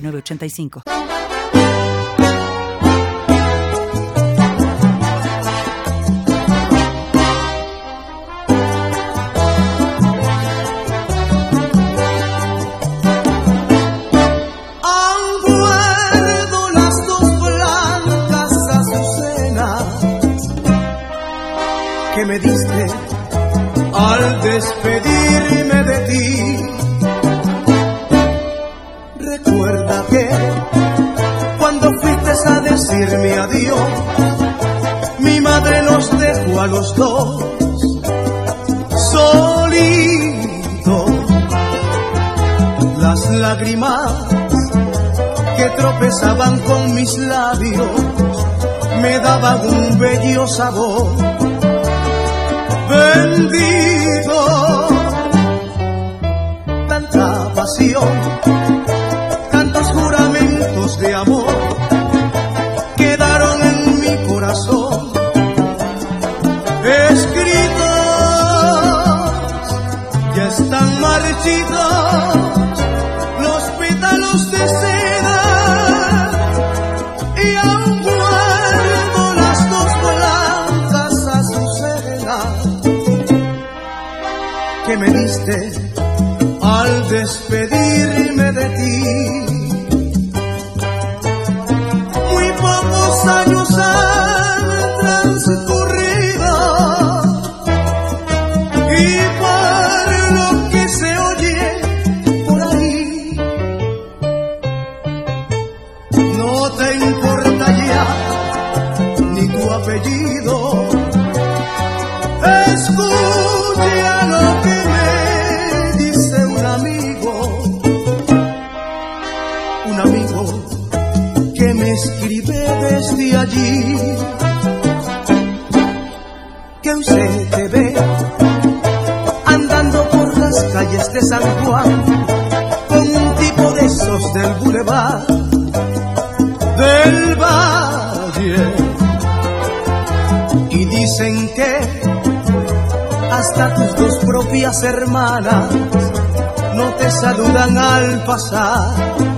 985. Tropezaban con mis labios me daban un bello sabor. Bendito, tanta pasión, tantos juramentos de amor quedaron en mi corazón. Escritos, ya están marchitos no te saludan al pasar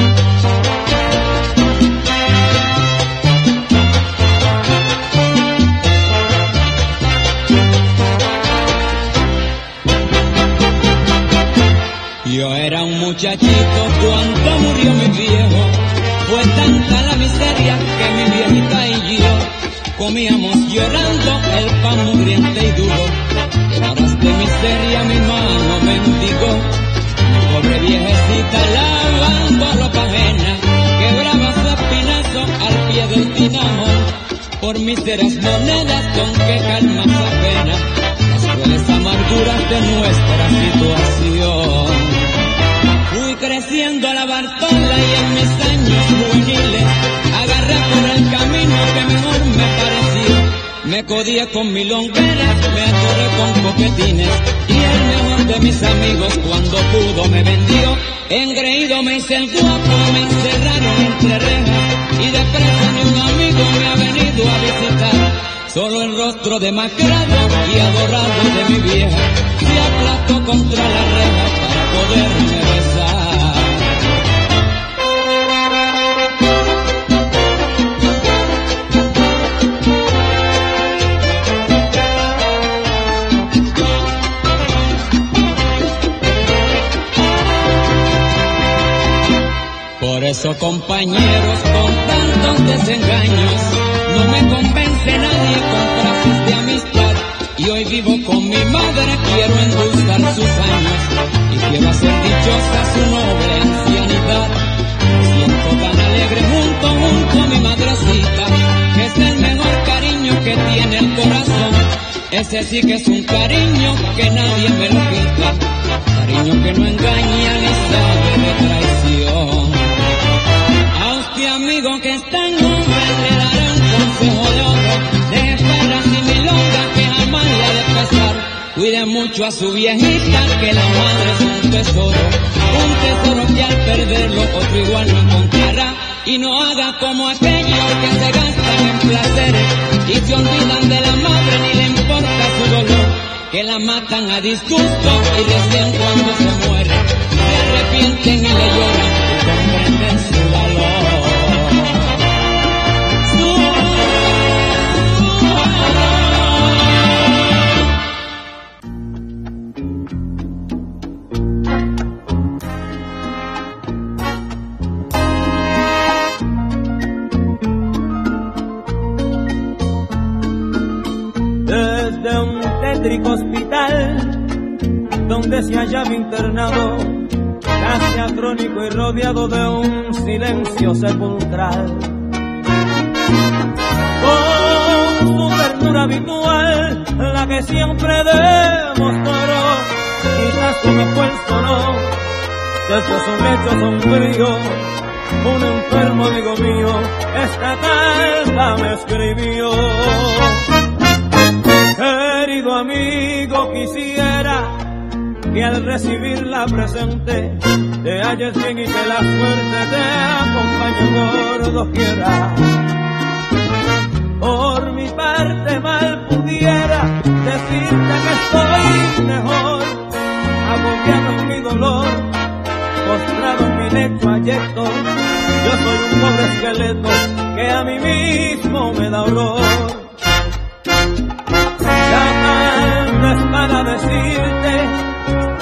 Yo era un muchachito cuando murió mi viejo. Fue tanta la miseria que mi viejita y yo comíamos llorando el pan mugriente y duro. Horas de miseria mi mano mendigó. Mi pobre viejecita lavando ropa ajena, quebraba su espinazo al pie del dinamo. Por míseras monedas con que calma su pena, las crueles amarguras de nuestra situación. Bartola y en mis años juveniles agarré por el camino que mejor me pareció. Me codía con milongueras, me atoré con coquetines y el mejor de mis amigos cuando pudo me vendió. Engreído me hice el guapo, me encerraron entre rejas y de presa ni un amigo me ha venido a visitar. Solo el rostro de demacrado y adorado de mi vieja se aplastó contra la reja para poderme besar. Eso compañeros con tantos desengaños, no me convence nadie con frases de amistad. Y hoy vivo con mi madre, quiero endulzar sus años y quiero hacer dichosa su noble ancianidad. Me siento tan alegre junto, junto a mi madrecita, que es el mejor cariño que tiene el corazón. Ese sí que es un cariño que nadie me lo quita, cariño que no engaña ni sabe de traición. A su viejita que la madre es un tesoro, un tesoro que al perderlo otro igual no encontrará. Y no haga como aquellos que se gastan en placeres y se olvidan de la madre ni le importa su dolor, que la matan a disgusto y recién cuando se muere se arrepienten y le lloran donde se hallaba internado, casi acrónico y rodeado de un silencio sepulcral. Con su ternura habitual, la que siempre demostró, quizás fue el solo, desde su lecho sombrío, un enfermo amigo mío, esta carta me escribió. Querido amigo, quisiera que al recibirla presente te halles bien y que la suerte te acompañe por doquiera. Por mi parte mal pudiera decirte que estoy mejor, agobiado mi dolor, postrado en mi lecho ayeto. Yo soy un pobre esqueleto que a mí mismo me da horror. Llamando es para decirte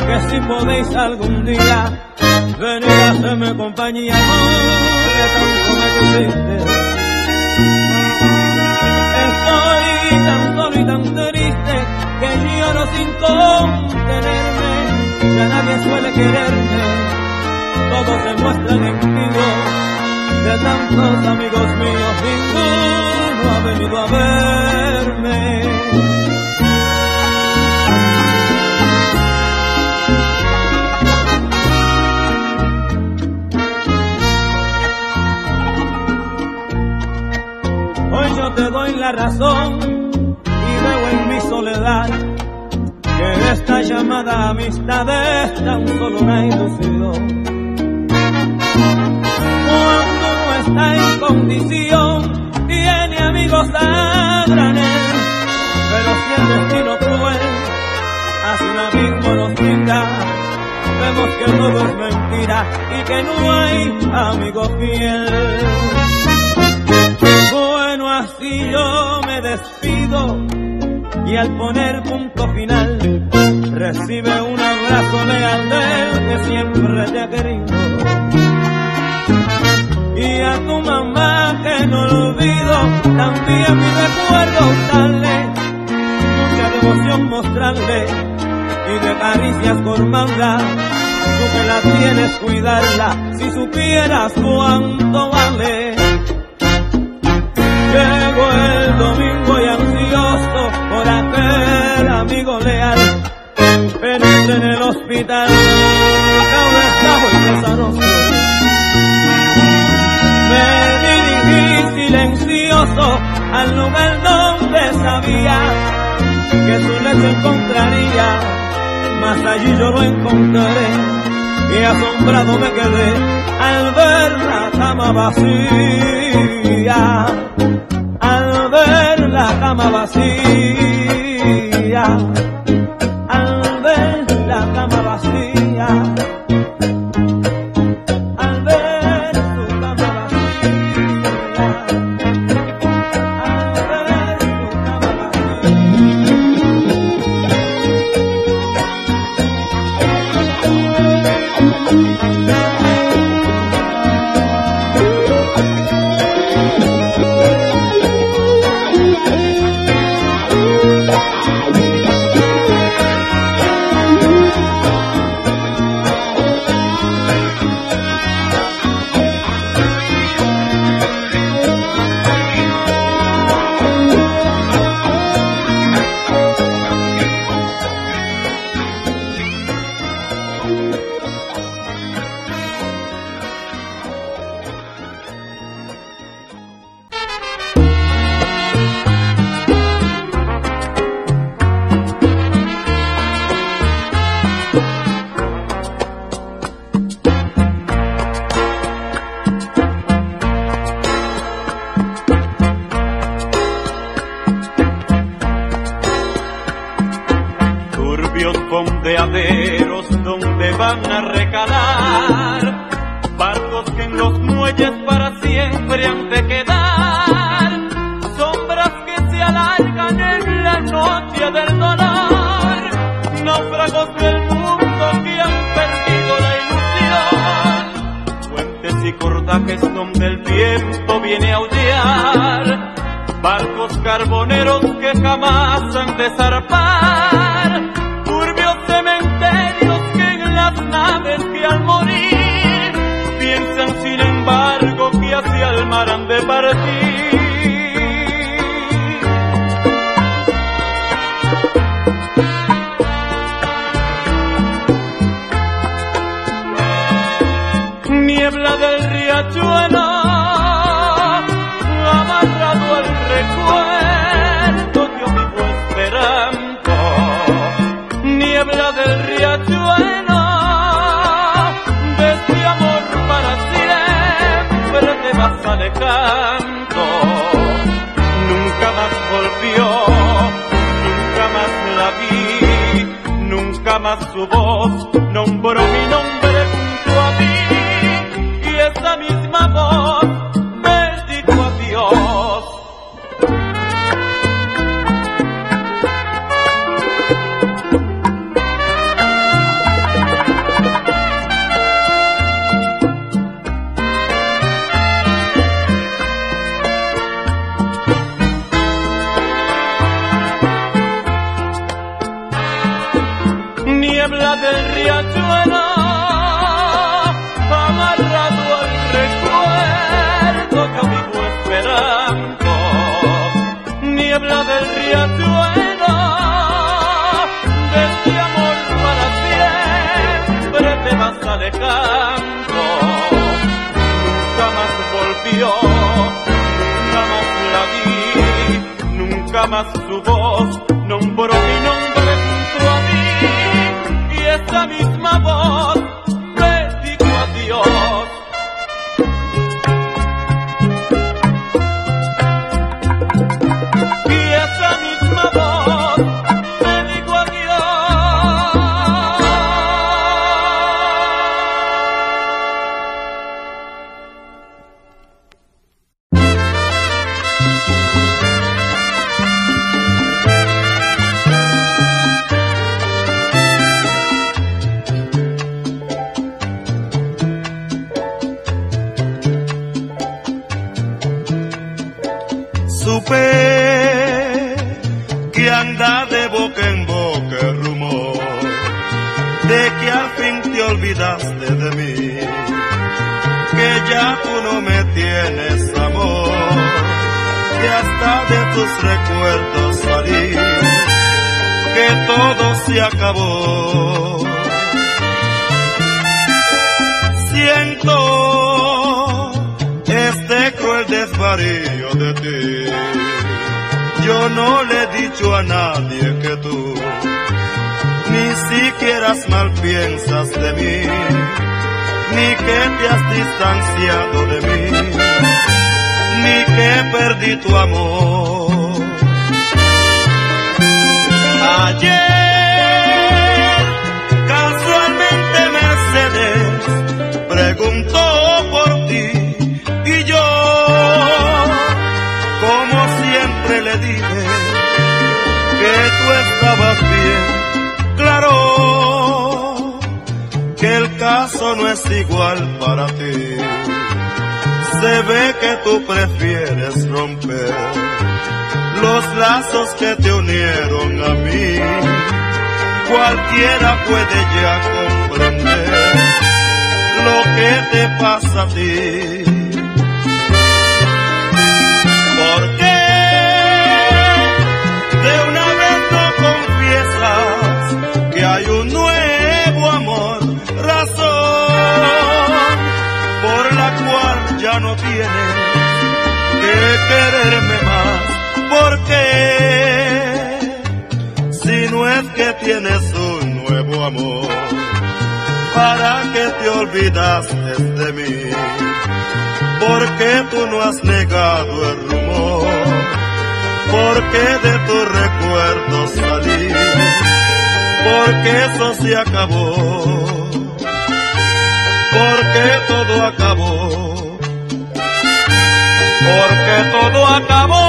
que si podéis algún día venir a hacerme compañía, no que tanto me quisiste. Estoy tan solo y tan triste que lloro sin contenerme, ya nadie suele quererme, todos se muestran activos de tantos amigos míos, ninguno ha venido a verme. Doy la razón y veo en mi soledad que esta llamada amistad es tan solo una ilusión. Cuando uno está en condición, tiene amigos a granel, pero si el destino cruel hace un abismo nos brinda, vemos que todo es mentira y que no hay amigo fiel. Así yo me despido y al poner punto final recibe un abrazo leal del que siempre te ha querido. Y a tu mamá que no lo olvido, también mi recuerdo darle mucha devoción mostrarle y de caricias colmarla. Tú que la tienes cuidarla, si supieras cuánto vale. Llego el domingo y ansioso por aquel amigo leal. Penetré en el hospital, acá un estado y pesaroso. Me dirigí silencioso al lugar donde sabía que su leche encontraría, mas allí yo lo encontré y asombrado me quedé al ver la cama vacía, al ver la cama vacía, niebla del riachuelo, amarrado al recuerdo de vivo esperanto, niebla del riachuelo, de este amor para siempre te vas alejando, nunca más volvió, nunca más la vi, nunca más su voz nombró mi nombre. de canto. Nunca más volvió, nunca más la vi, nunca más su voz nombró mi nombre junto a mí. Y esa misma voz. supe que anda de boca en boca el rumor de que al fin te olvidaste de mí, que ya tú no me tienes amor, que hasta de tus recuerdos salí, que todo se acabó. Siento María de ti. Yo no le he dicho a nadie que tú ni siquiera mal piensas de mí, ni que te has distanciado de mí, ni que perdí tu amor. Ayer estabas bien claro que el caso no es igual para ti. Se ve que tú prefieres romper los lazos que te unieron a mí. Cualquiera puede ya comprender lo que te pasa a ti. Que quererme más. porque Si no es que tienes un nuevo amor, ¿para que te olvidaste de mí? Porque tú no has negado el rumor, porque de tu recuerdo salí, porque eso se acabó, porque todo acabó porque todo acabó.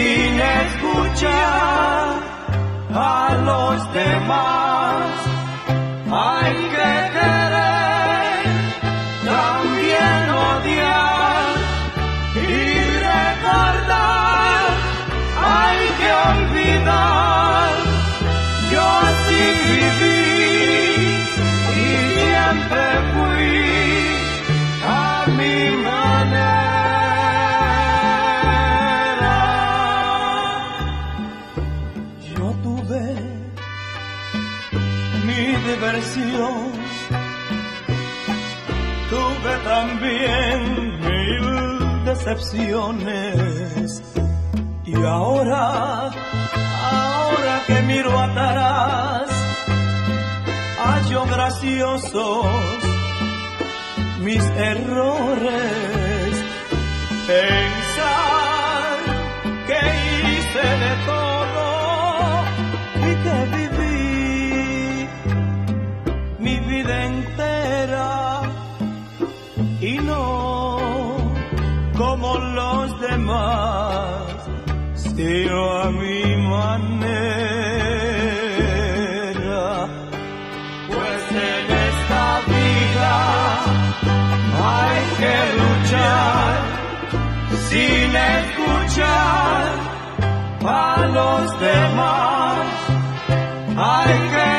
sin escuchar a los demás. Hay que decepciones. Y ahora, ahora que miro atrás, hallo graciosos mis errores. Pensar que hice de todo. más, sino a mi manera. Pues en esta vida hay que luchar sin escuchar a los demás. Hay que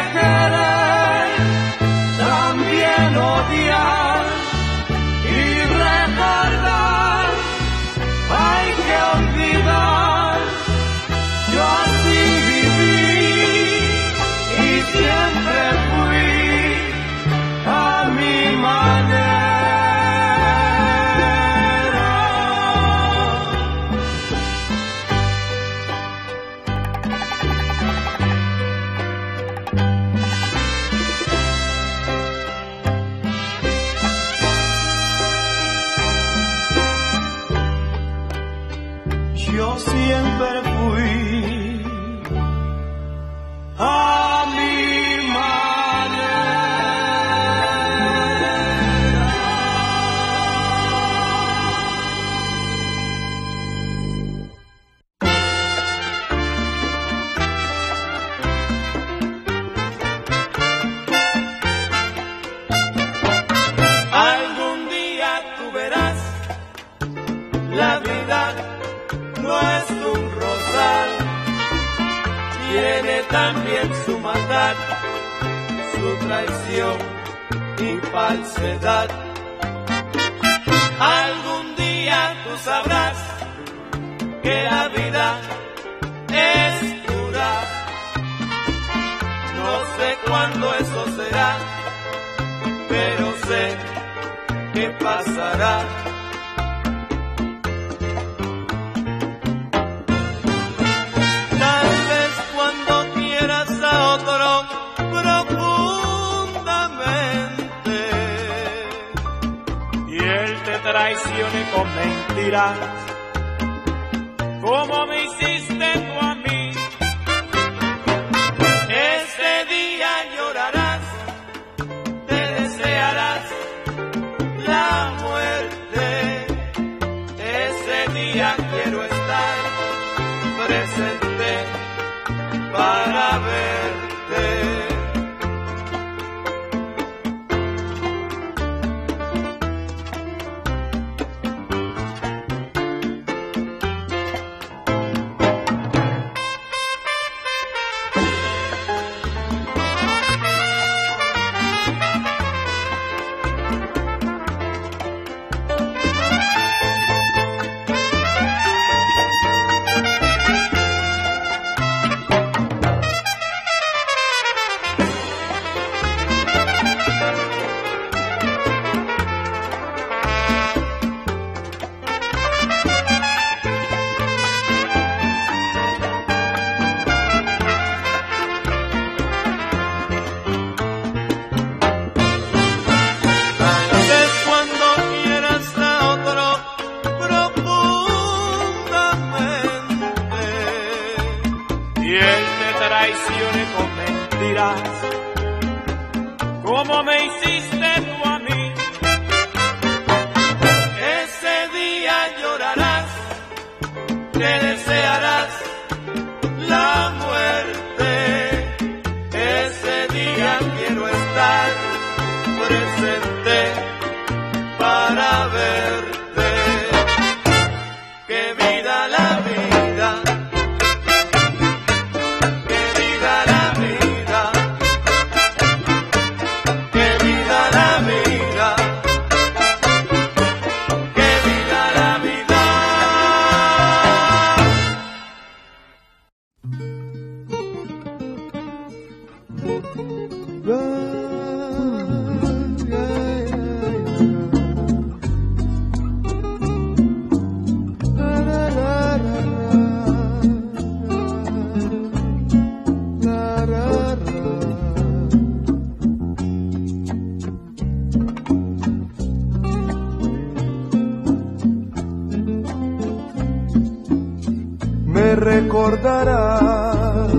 recordarás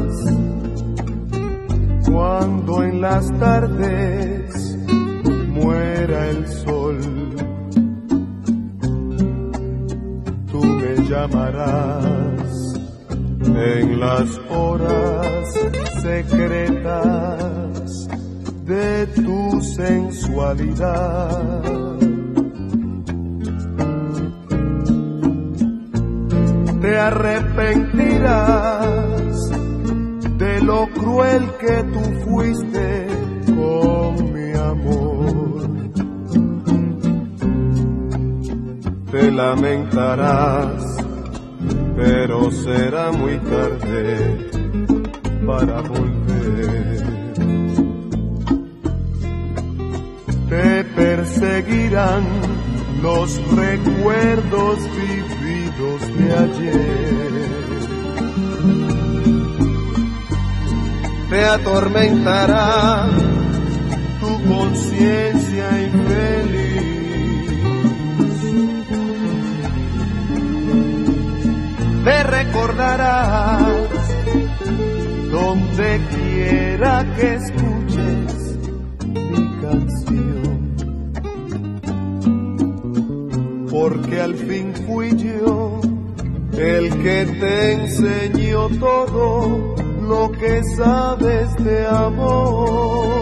cuando en las tardes muera el sol. Tú me llamarás en las horas secretas de tu sensualidad. Te arrepentirás de lo cruel que tú fuiste con mi amor. Te lamentarás pero será muy tarde para volver. Te perseguirán los recuerdos vividos de ayer. Te atormentará tu conciencia infeliz me recordarás donde quiera que escuches mi canción. Porque al fin fui yo el que te enseñó todo lo que sabes de amor.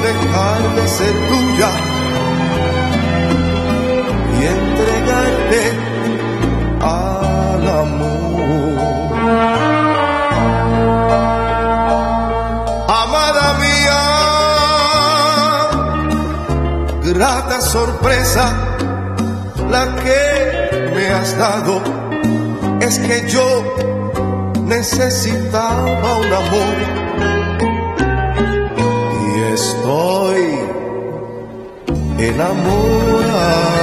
Dejar de ser tuya y entregarte al amor. Amada mía, grata sorpresa la que me has dado es que yo necesitaba un amor estoy enamorado.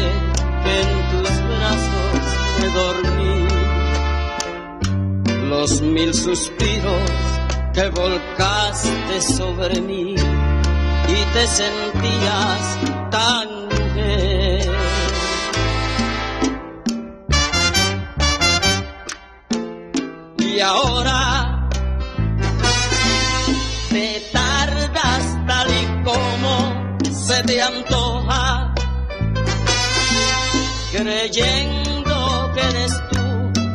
En tus brazos me dormí los mil suspiros que volcaste sobre mí y te sentías tan mujer. Y ahora te tardas tal y como se te antoja, creyendo que eres tú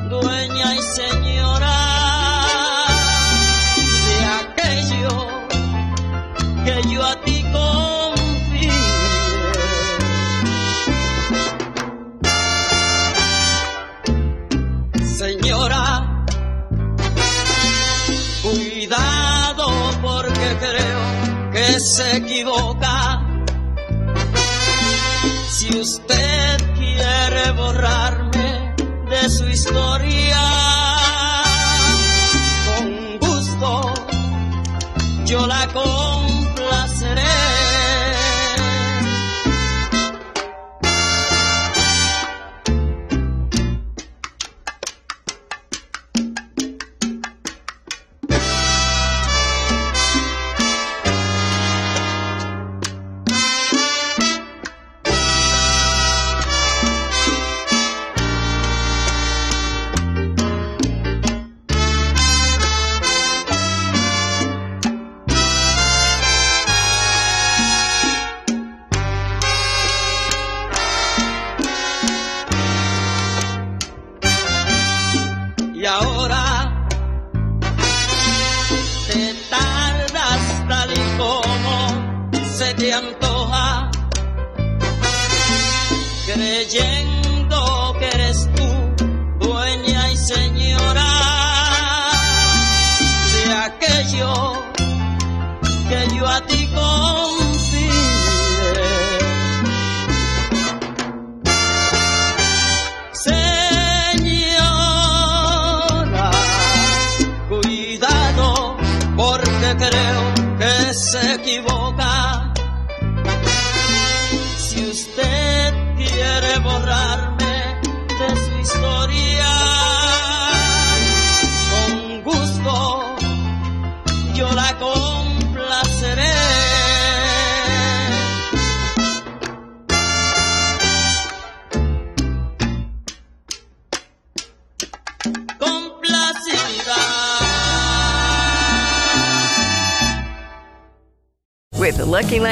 dueña y señora de aquello que yo a ti confié. Señora, cuidado porque creo que se equivoca. Si usted de su historia, con gusto yo la complaceré.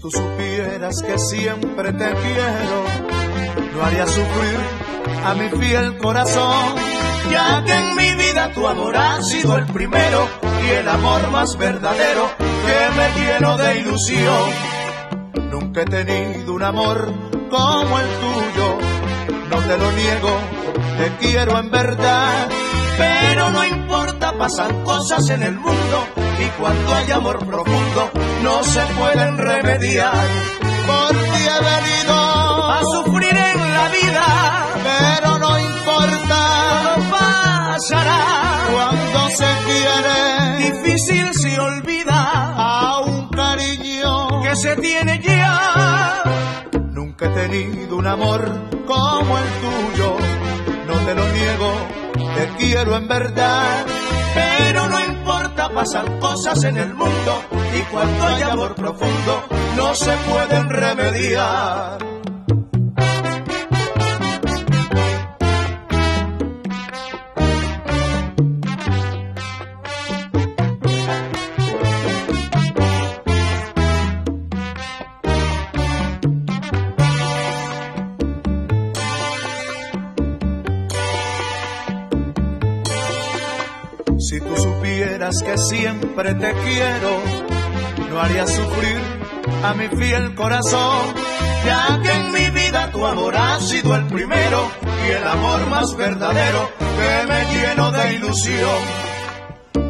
Tú supieras que siempre te quiero, no haría sufrir a mi fiel corazón, ya que en mi vida tu amor ha sido el primero y el amor más verdadero que me lleno de ilusión. Nunca he tenido un amor como el tuyo, no te lo niego, te quiero en verdad, pero no importa, pasan cosas en el mundo y cuando hay amor profundo no se pueden remediar. Por ti he venido a sufrir en la vida, pero no importa, todo pasará. Cuando se quiere, difícil se olvida a un cariño que se tiene ya. Nunca he tenido un amor como el tuyo, no te lo niego, te quiero en verdad. Pero no importa, pasan cosas en el mundo y cuando hay amor profundo no se pueden remediar. Supieras que siempre te quiero, no haría sufrir a mi fiel corazón, ya que en mi vida tu amor ha sido el primero y el amor más verdadero que me lleno de ilusión.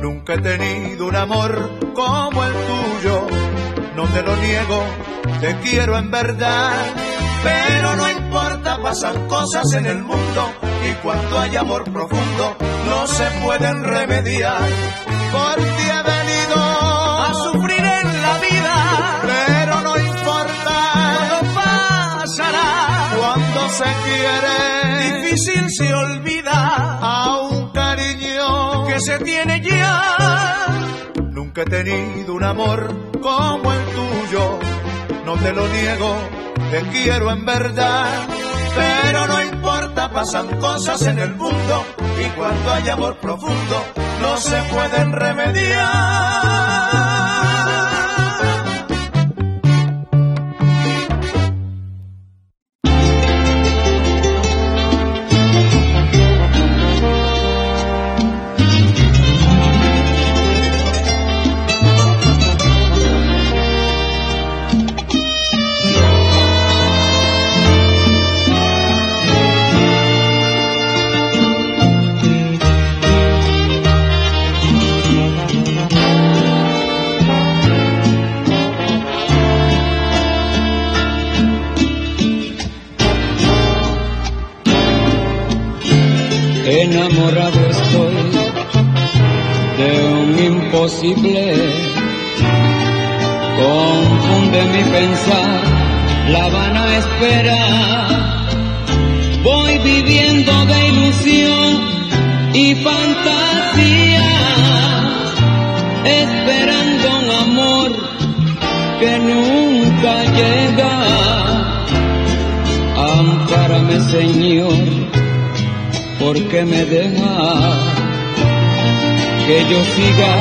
Nunca he tenido un amor como el tuyo, no te lo niego, te quiero en verdad, pero no importa, pasan cosas en el mundo y cuando hay amor profundo no se pueden remediar. Por ti he venido a sufrir en la vida, pero no importa, todo pasará. Cuando se quiere, difícil se olvida a un cariño que se tiene ya. Nunca he tenido un amor como el tuyo, no te lo niego, te quiero en verdad. Pero no importa, pasan cosas en el mundo y cuando hay amor profundo no se pueden remediar. Imposible. Confunde mi pensar, la vana espera. Voy viviendo de ilusión y fantasía, esperando un amor que nunca llega. Ampárame, Señor ¿por qué me deja que yo siga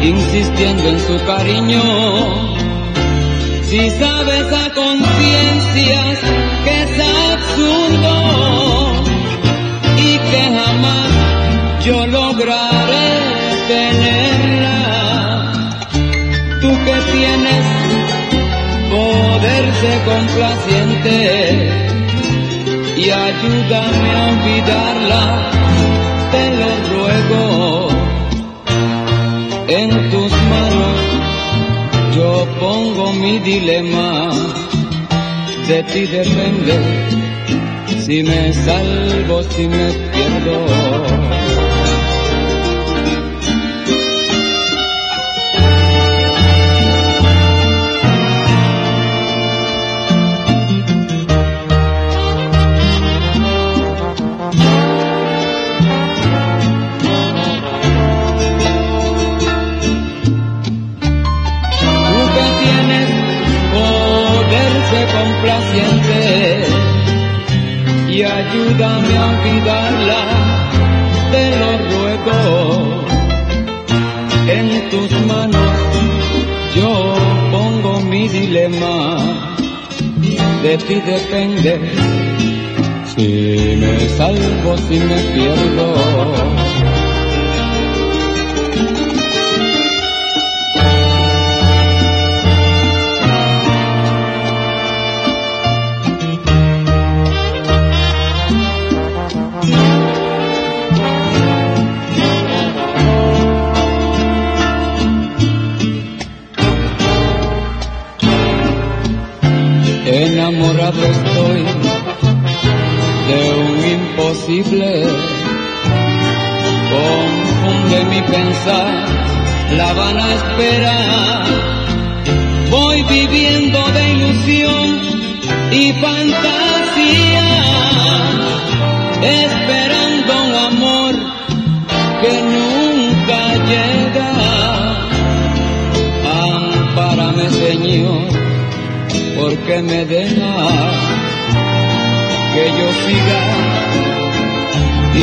insistiendo en su cariño? Si sabes a conciencia que es absurdo y que jamás yo lograré tenerla, tú que tienes poder de complaciente y ayúdame a olvidarla, te lo ruego. En tus manos yo pongo mi dilema, de ti depende si me salvo, si me pierdo. Complaciente y ayúdame a olvidarla, te lo ruego. En tus manos yo pongo mi dilema, de ti depende si me salvo, si me pierdo. van a esperar. Voy viviendo de ilusión y fantasía, esperando un amor que nunca llega. Ampárame, Señor, porque me dejas que yo siga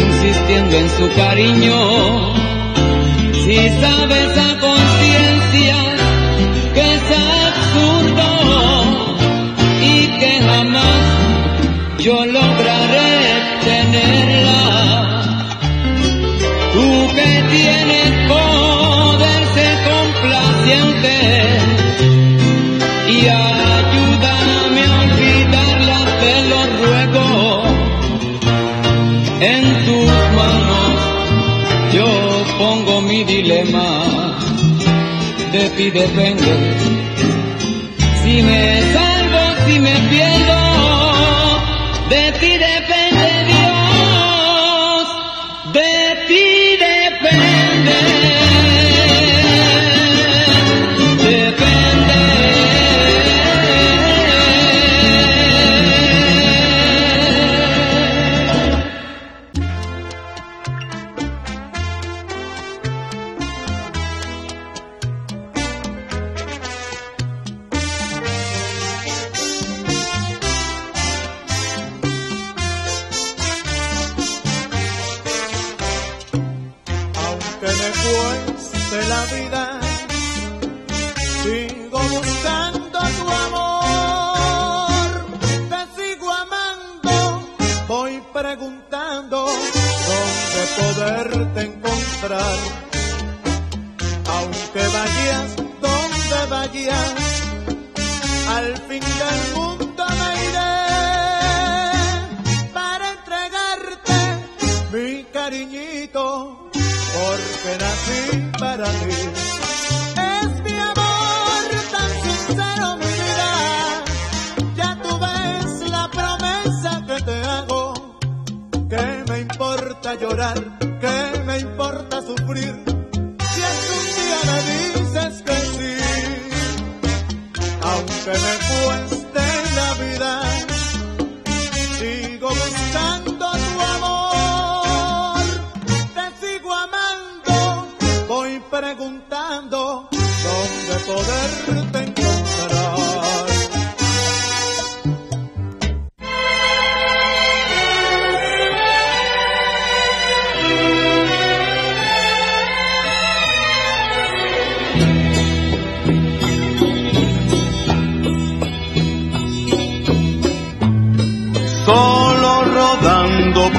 insistiendo en su cariño si sabes a depende. Importa llorar, que me importa sufrir. Si algún día me dices que sí, aunque me cueste la vida,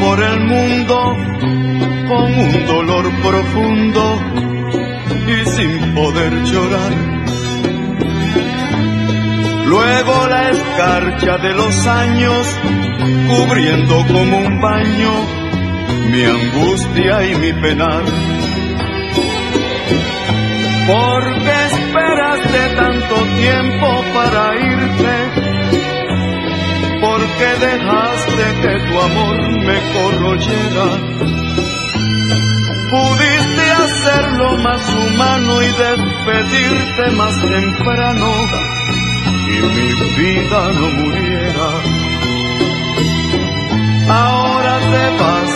por el mundo con un dolor profundo y sin poder llorar. Luego la escarcha de los años cubriendo como un baño mi angustia y mi penar. Porque esperaste tanto tiempo para irte porque dejaste que tu amor me corroyera. Pudiste hacerlo más humano y despedirte más temprano y mi vida no muriera. Ahora te vas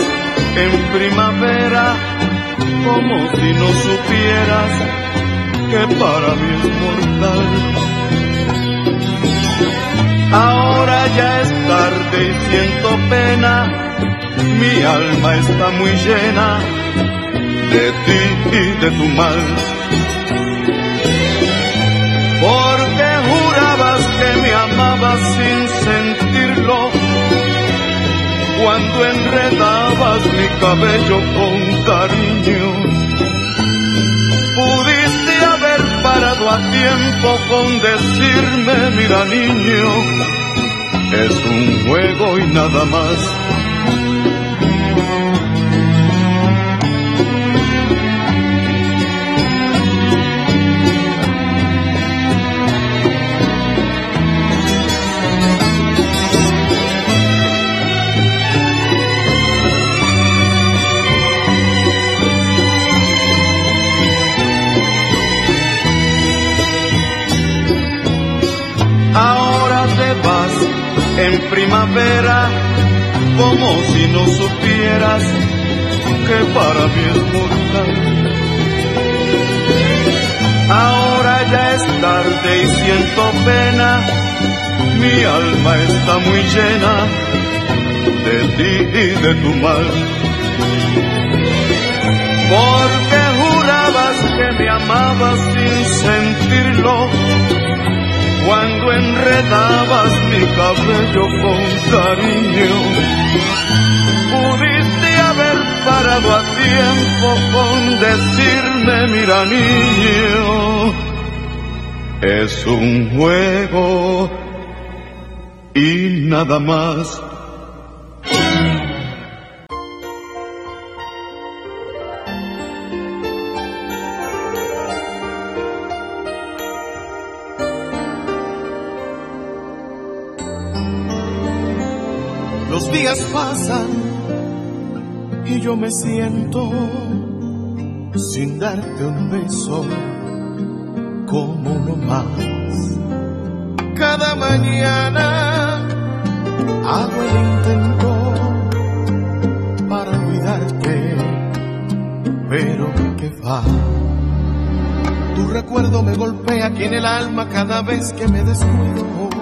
en primavera como si no supieras que para mí es mortal. Ahora ya es tarde y siento pena, mi alma está muy llena de ti y de tu mal. Porque jurabas que me amabas sin sentirlo, cuando enredabas mi cabello con cariño. A tiempo con decirme, mira niño, es un juego y nada más. En primavera como si no supieras que para mí es mortal. Ahora ya es tarde y siento pena, Mi alma está muy llena de ti y de tu mal. Porque jurabas que me amabas sin sentirlo cuando enredabas mi cabello con cariño. Pudiste haber parado a tiempo con decirme, mira niño, es un juego y nada más. Yo me siento sin darte un beso como uno más. Cada mañana hago el intento para olvidarte, pero que va. Tu recuerdo me golpea aquí en el alma cada vez que me descuido.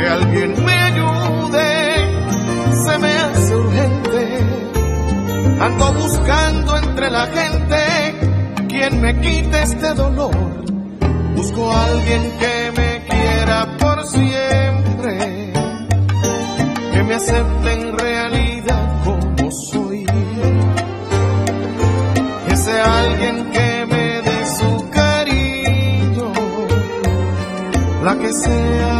Que alguien me ayude, se me hace urgente. Ando buscando entre la gente quien me quite este dolor. Busco a alguien que me quiera por siempre, que me acepte en realidad como soy. Que sea alguien que me dé su cariño, la que sea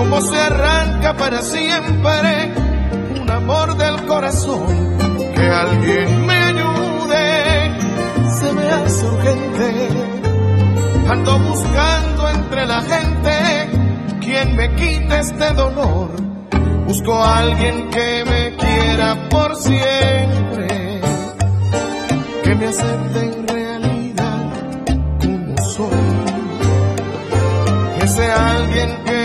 cómo se arranca para siempre un amor del corazón. Que alguien me ayude, se me hace urgente. Ando buscando entre la gente quien me quite este dolor. Busco a alguien que me quiera por siempre, que me acepte en realidad como soy. Que sea alguien que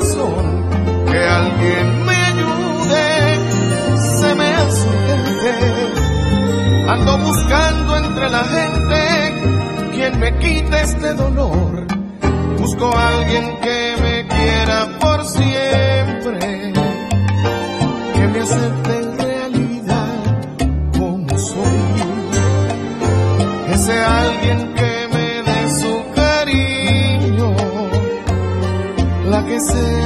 Que alguien me ayude, se me hace urgente. Ando buscando entre la gente quien me quite este dolor. Busco a alguien que me quiera por siempre, que me acepte la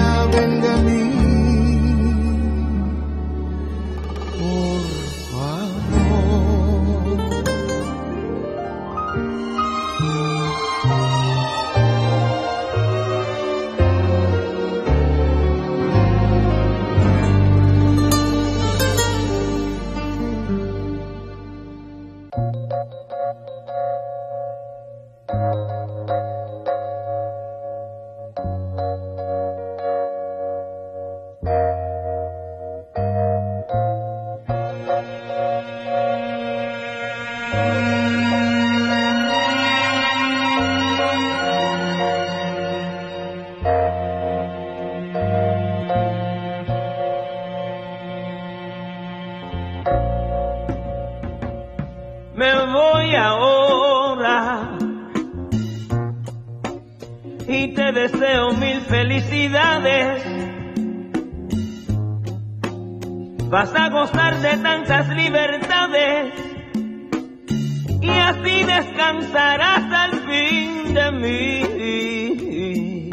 y así descansarás al fin de mí.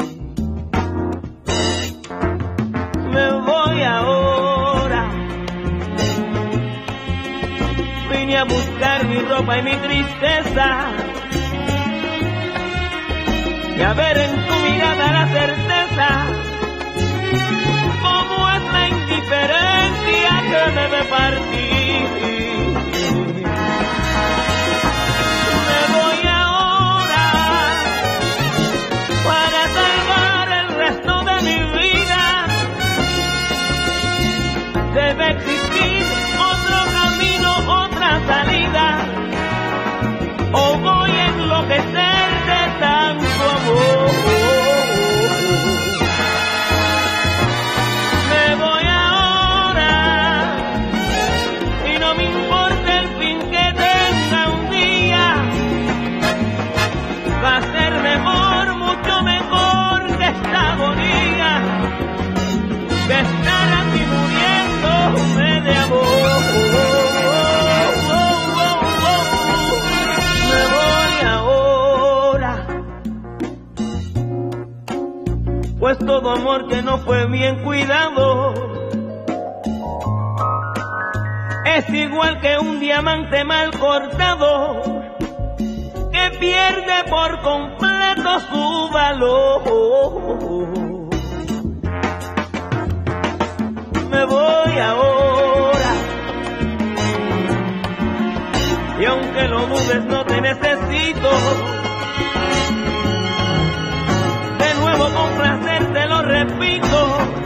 Me voy ahora, vine a buscar mi ropa y mi tristeza y a ver en tu mirada la certeza como es la indiferencia que debe partir. debe existir. todo amor que no fue bien cuidado. Es igual que un diamante mal cortado que pierde por completo su valor. Me voy ahora y aunque lo dudes no te necesito. repito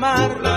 mar.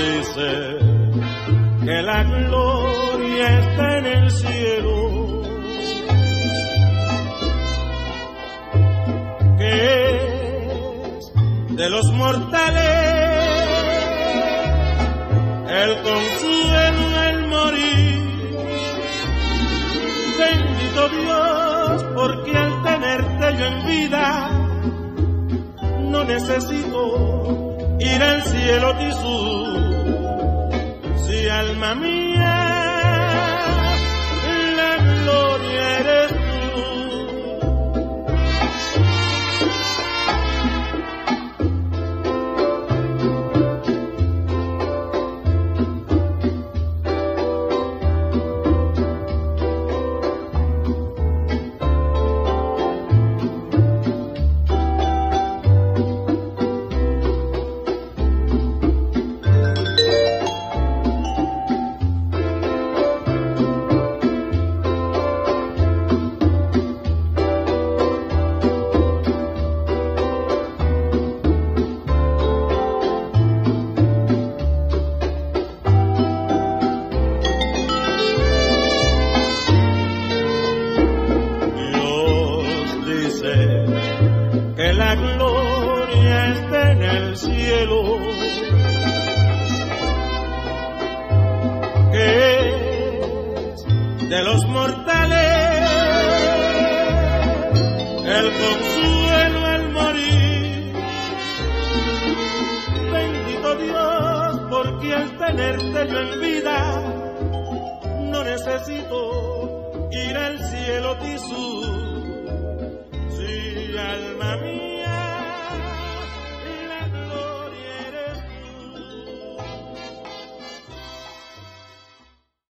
dice que la gloria está en el cielo, que es de los mortales el consuelo el morir. Bendito Dios, porque al tenerte yo en vida no necesito ir al cielo tisú. Si alma mía